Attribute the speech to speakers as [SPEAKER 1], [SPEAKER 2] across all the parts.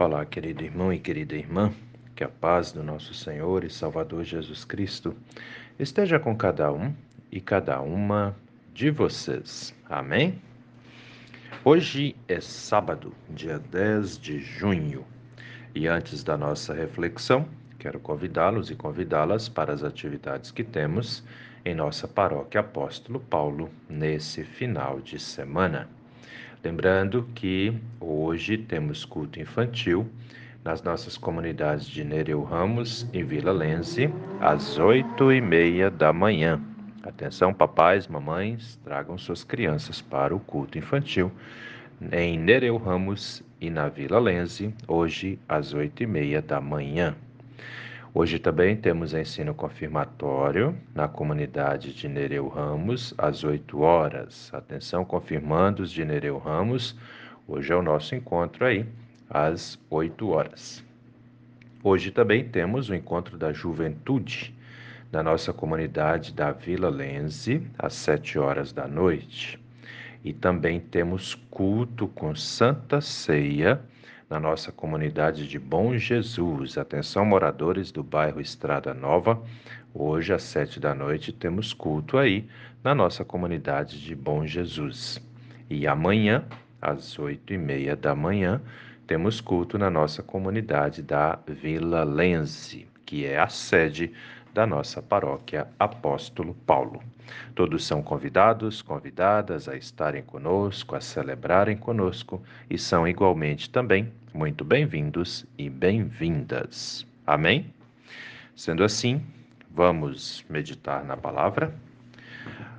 [SPEAKER 1] Olá, querido irmão e querida irmã, que a paz do nosso Senhor e Salvador Jesus Cristo esteja com cada um e cada uma de vocês. Amém? Hoje é sábado, dia 10 de junho, e antes da nossa reflexão, quero convidá-los e convidá-las para as atividades que temos em nossa paróquia Apóstolo Paulo nesse final de semana. Lembrando que hoje temos culto infantil nas nossas comunidades de Nereu Ramos e Vila Lense, às oito e meia da manhã. Atenção, papais, mamães, tragam suas crianças para o culto infantil em Nereu Ramos e na Vila Lense, hoje às oito e meia da manhã. Hoje também temos ensino confirmatório na comunidade de Nereu Ramos, às 8 horas. Atenção, confirmandos de Nereu Ramos, hoje é o nosso encontro aí, às 8 horas. Hoje também temos o encontro da juventude na nossa comunidade da Vila Lense, às 7 horas da noite. E também temos culto com Santa Ceia na nossa comunidade de Bom Jesus. Atenção, moradores do bairro Estrada Nova. Hoje, às sete da noite, temos culto aí na nossa comunidade de Bom Jesus. E amanhã, às oito e meia da manhã, temos culto na nossa comunidade da Vila Lense, que é a sede da nossa paróquia Apóstolo Paulo. Todos são convidados, convidadas a estarem conosco, a celebrarem conosco e são igualmente também muito bem-vindos e bem-vindas. Amém? Sendo assim, vamos meditar na palavra.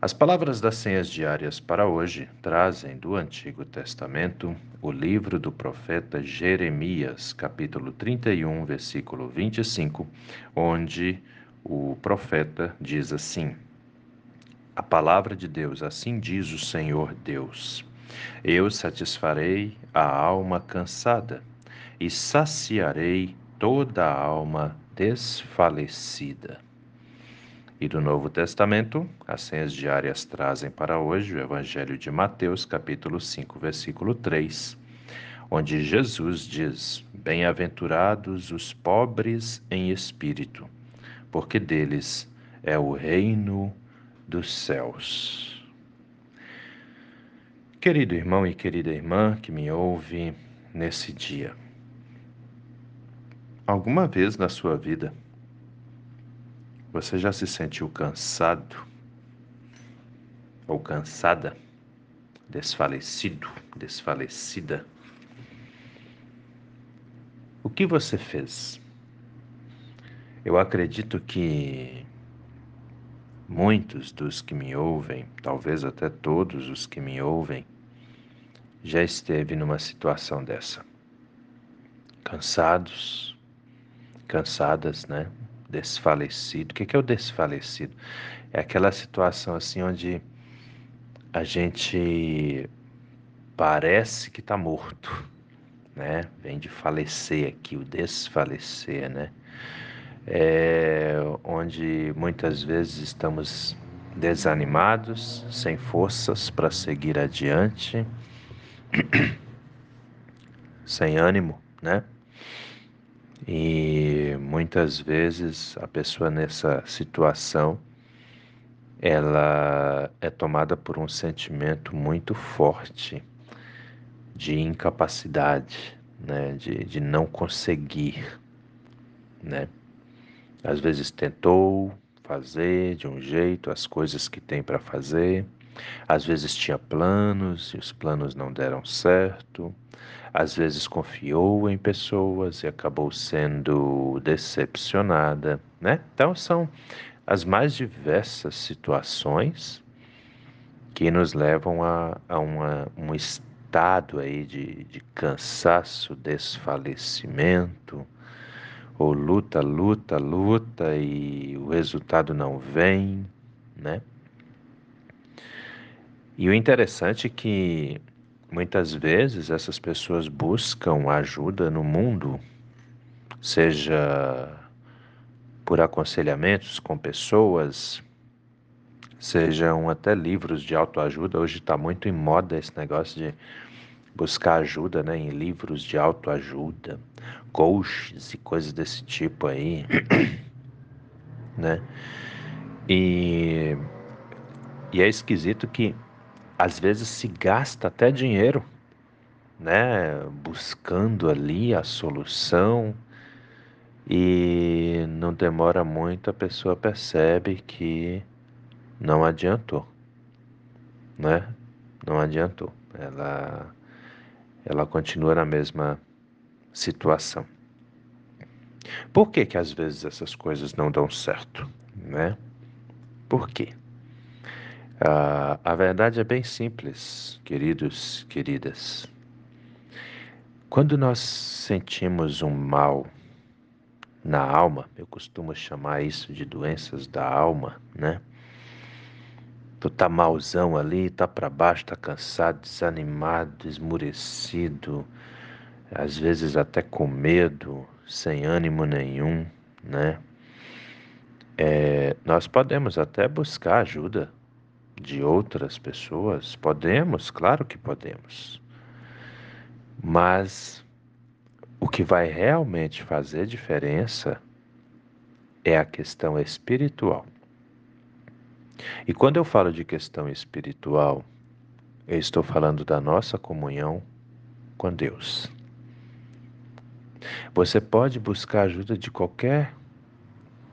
[SPEAKER 1] As palavras das senhas diárias para hoje trazem do Antigo Testamento o livro do profeta Jeremias, capítulo 31, versículo 25, onde o profeta diz assim: A palavra de Deus, assim diz o Senhor Deus: Eu satisfarei a alma cansada e saciarei toda a alma desfalecida. E do Novo Testamento, as senhas diárias trazem para hoje o Evangelho de Mateus, capítulo 5, versículo 3, onde Jesus diz: Bem-aventurados os pobres em espírito porque deles é o reino dos céus. Querido irmão e querida irmã que me ouve nesse dia, alguma vez na sua vida você já se sentiu cansado ou cansada, desfalecido, desfalecida? O que você fez? Eu acredito que muitos dos que me ouvem, talvez até todos os que me ouvem, já esteve numa situação dessa. Cansados, cansadas, né? Desfalecido. O que é o desfalecido? É aquela situação assim onde a gente parece que está morto, né? Vem de falecer aqui, o desfalecer, né? É, onde muitas vezes estamos desanimados, sem forças para seguir adiante, sem ânimo, né? E muitas vezes a pessoa nessa situação ela é tomada por um sentimento muito forte de incapacidade, né? de, de não conseguir, né? Às vezes tentou fazer de um jeito as coisas que tem para fazer, às vezes tinha planos e os planos não deram certo, às vezes confiou em pessoas e acabou sendo decepcionada, né? Então são as mais diversas situações que nos levam a, a uma, um estado aí de, de cansaço, desfalecimento, ou luta, luta, luta e o resultado não vem, né? E o interessante é que muitas vezes essas pessoas buscam ajuda no mundo, seja por aconselhamentos com pessoas, sejam até livros de autoajuda. Hoje está muito em moda esse negócio de buscar ajuda né, em livros de autoajuda, coaches e coisas desse tipo aí, né? E, e é esquisito que às vezes se gasta até dinheiro, né, buscando ali a solução e não demora muito a pessoa percebe que não adiantou, né? Não adiantou. Ela ela continua na mesma situação. Por que que às vezes essas coisas não dão certo, né? Por quê? Ah, a verdade é bem simples, queridos, queridas. Quando nós sentimos um mal na alma, eu costumo chamar isso de doenças da alma, né? Tu tá malzão ali, tá para baixo, tá cansado, desanimado, esmurecido, às vezes até com medo, sem ânimo nenhum, né? É, nós podemos até buscar ajuda de outras pessoas, podemos, claro que podemos. Mas o que vai realmente fazer diferença é a questão espiritual. E quando eu falo de questão espiritual, eu estou falando da nossa comunhão com Deus. Você pode buscar ajuda de qualquer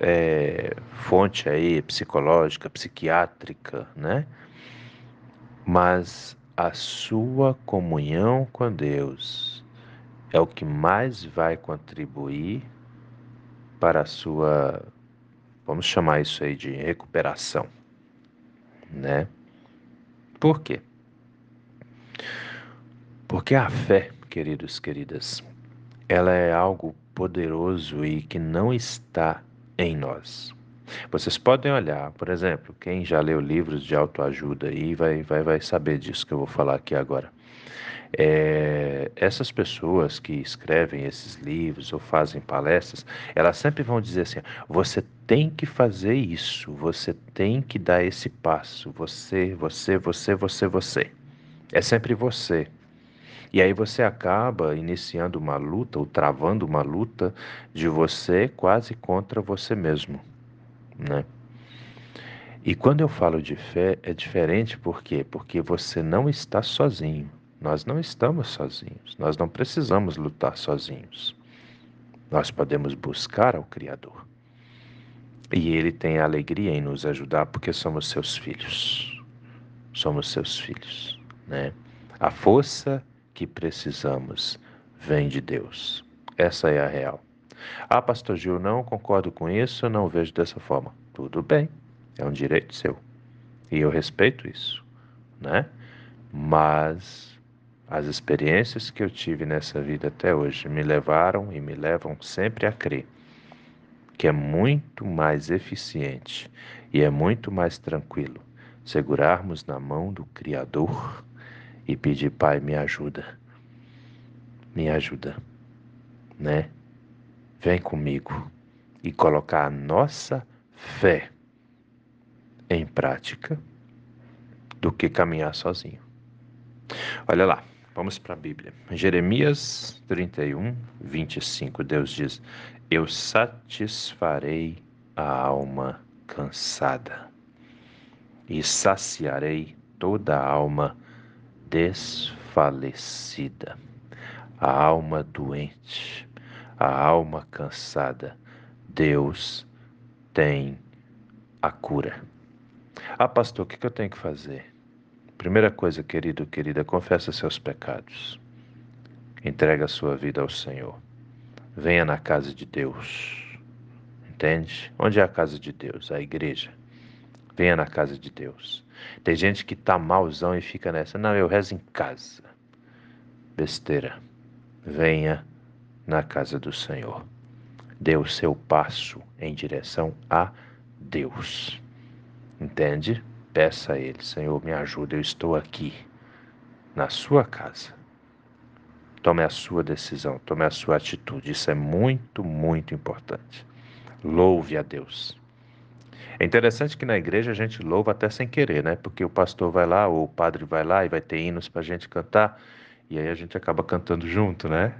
[SPEAKER 1] é, fonte aí, psicológica, psiquiátrica, né? Mas a sua comunhão com Deus é o que mais vai contribuir para a sua, vamos chamar isso aí de recuperação né? Por quê? Porque a fé, queridos, queridas, ela é algo poderoso e que não está em nós. Vocês podem olhar, por exemplo, quem já leu livros de autoajuda aí vai, vai, vai saber disso que eu vou falar aqui agora. É, essas pessoas que escrevem esses livros ou fazem palestras, elas sempre vão dizer assim: você tem que fazer isso, você tem que dar esse passo, você, você, você, você, você. É sempre você. E aí você acaba iniciando uma luta ou travando uma luta de você quase contra você mesmo, né? E quando eu falo de fé, é diferente por quê? Porque você não está sozinho. Nós não estamos sozinhos, nós não precisamos lutar sozinhos. Nós podemos buscar ao Criador. E Ele tem alegria em nos ajudar porque somos seus filhos. Somos seus filhos, né? A força que precisamos vem de Deus. Essa é a real. Ah, pastor Gil, não concordo com isso, não vejo dessa forma. Tudo bem, é um direito seu. E eu respeito isso, né? Mas as experiências que eu tive nessa vida até hoje me levaram e me levam sempre a crer que é muito mais eficiente e é muito mais tranquilo segurarmos na mão do Criador e pedir, Pai, me ajuda, me ajuda, né? Vem comigo e colocar a nossa fé em prática do que caminhar sozinho. Olha lá, Vamos para a Bíblia. Jeremias 31, 25. Deus diz: Eu satisfarei a alma cansada e saciarei toda a alma desfalecida, a alma doente, a alma cansada. Deus tem a cura. Ah, pastor, o que eu tenho que fazer? Primeira coisa, querido, querida, confessa seus pecados. Entrega a sua vida ao Senhor. Venha na casa de Deus. Entende? Onde é a casa de Deus? A igreja. Venha na casa de Deus. Tem gente que tá malzão e fica nessa. Não, eu rezo em casa. Besteira. Venha na casa do Senhor. Dê o seu passo em direção a Deus. Entende? Peça a Ele, Senhor, me ajuda, eu estou aqui, na sua casa. Tome a sua decisão, tome a sua atitude. Isso é muito, muito importante. Louve a Deus. É interessante que na igreja a gente louva até sem querer, né? Porque o pastor vai lá, ou o padre vai lá e vai ter hinos para a gente cantar. E aí a gente acaba cantando junto, né?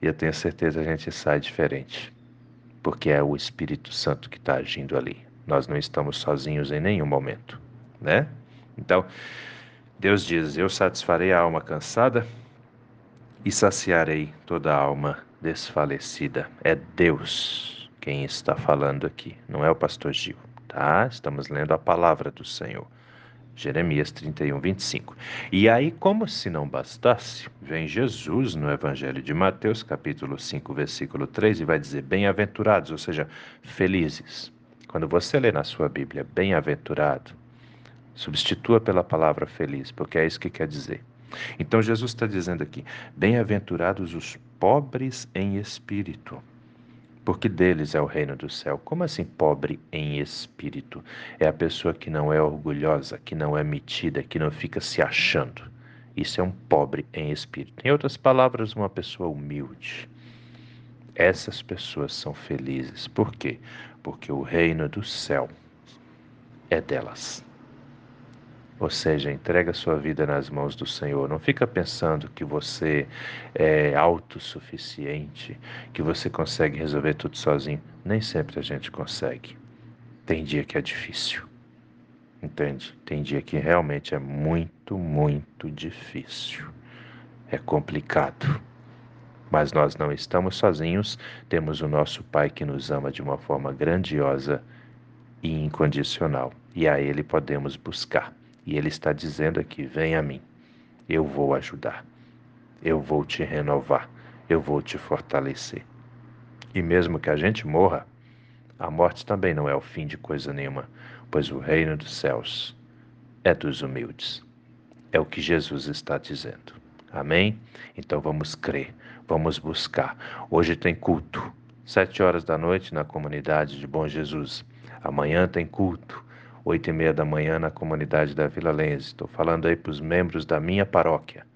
[SPEAKER 1] E eu tenho certeza a gente sai diferente, porque é o Espírito Santo que está agindo ali. Nós não estamos sozinhos em nenhum momento, né? Então, Deus diz: Eu satisfarei a alma cansada e saciarei toda a alma desfalecida. É Deus quem está falando aqui, não é o pastor Gil, tá? Estamos lendo a palavra do Senhor. Jeremias 31, 25. E aí, como se não bastasse, vem Jesus no Evangelho de Mateus, capítulo 5, versículo 3, e vai dizer: Bem-aventurados, ou seja, felizes. Quando você lê na sua Bíblia bem-aventurado, substitua pela palavra feliz, porque é isso que quer dizer. Então, Jesus está dizendo aqui: Bem-aventurados os pobres em espírito porque deles é o reino do céu. Como assim pobre em espírito? É a pessoa que não é orgulhosa, que não é metida, que não fica se achando. Isso é um pobre em espírito. Em outras palavras, uma pessoa humilde. Essas pessoas são felizes. Por quê? Porque o reino do céu é delas. Ou seja, entrega sua vida nas mãos do Senhor. Não fica pensando que você é autossuficiente, que você consegue resolver tudo sozinho. Nem sempre a gente consegue. Tem dia que é difícil. Entende? Tem dia que realmente é muito, muito difícil. É complicado. Mas nós não estamos sozinhos, temos o nosso Pai que nos ama de uma forma grandiosa e incondicional. E a Ele podemos buscar. E Ele está dizendo aqui: vem a mim, eu vou ajudar, eu vou te renovar, eu vou te fortalecer. E mesmo que a gente morra, a morte também não é o fim de coisa nenhuma, pois o reino dos céus é dos humildes. É o que Jesus está dizendo. Amém? Então vamos crer, vamos buscar. Hoje tem culto, sete horas da noite na comunidade de Bom Jesus. Amanhã tem culto, oito e meia da manhã na comunidade da Vila Lense. Estou falando aí para os membros da minha paróquia.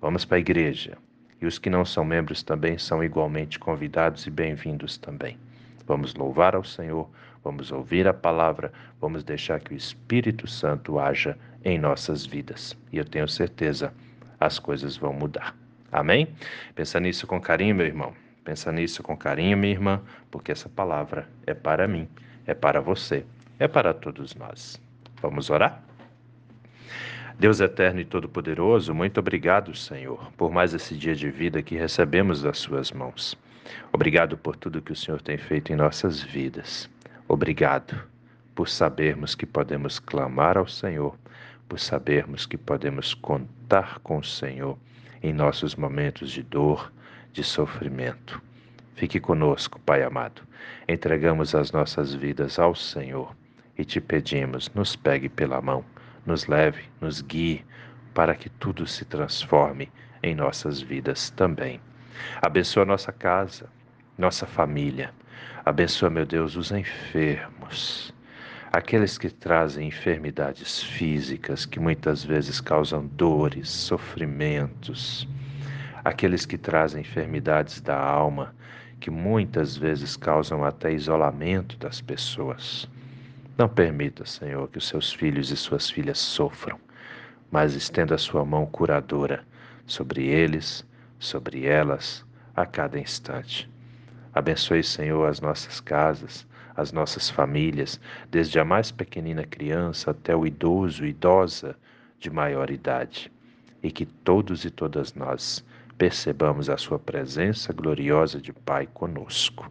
[SPEAKER 1] Vamos para a igreja. E os que não são membros também são igualmente convidados e bem-vindos também. Vamos louvar ao Senhor, vamos ouvir a palavra, vamos deixar que o Espírito Santo haja em nossas vidas. E eu tenho certeza, as coisas vão mudar. Amém? Pensa nisso com carinho, meu irmão. Pensa nisso com carinho, minha irmã, porque essa palavra é para mim, é para você é para todos nós. Vamos orar? Deus eterno e todo-poderoso, muito obrigado, Senhor, por mais esse dia de vida que recebemos das Suas mãos. Obrigado por tudo que o Senhor tem feito em nossas vidas. Obrigado por sabermos que podemos clamar ao Senhor, por sabermos que podemos contar com o Senhor em nossos momentos de dor, de sofrimento. Fique conosco, Pai amado. Entregamos as nossas vidas ao Senhor e te pedimos, nos pegue pela mão, nos leve, nos guie, para que tudo se transforme em nossas vidas também. Abençoa nossa casa, nossa família. Abençoa, meu Deus, os enfermos, aqueles que trazem enfermidades físicas que muitas vezes causam dores, sofrimentos, aqueles que trazem enfermidades da alma que muitas vezes causam até isolamento das pessoas. Não permita, Senhor, que os seus filhos e suas filhas sofram, mas estenda a sua mão curadora sobre eles, sobre elas, a cada instante. Abençoe, Senhor, as nossas casas, as nossas famílias, desde a mais pequenina criança até o idoso, idosa de maior idade, e que todos e todas nós percebamos a Sua presença gloriosa de Pai conosco.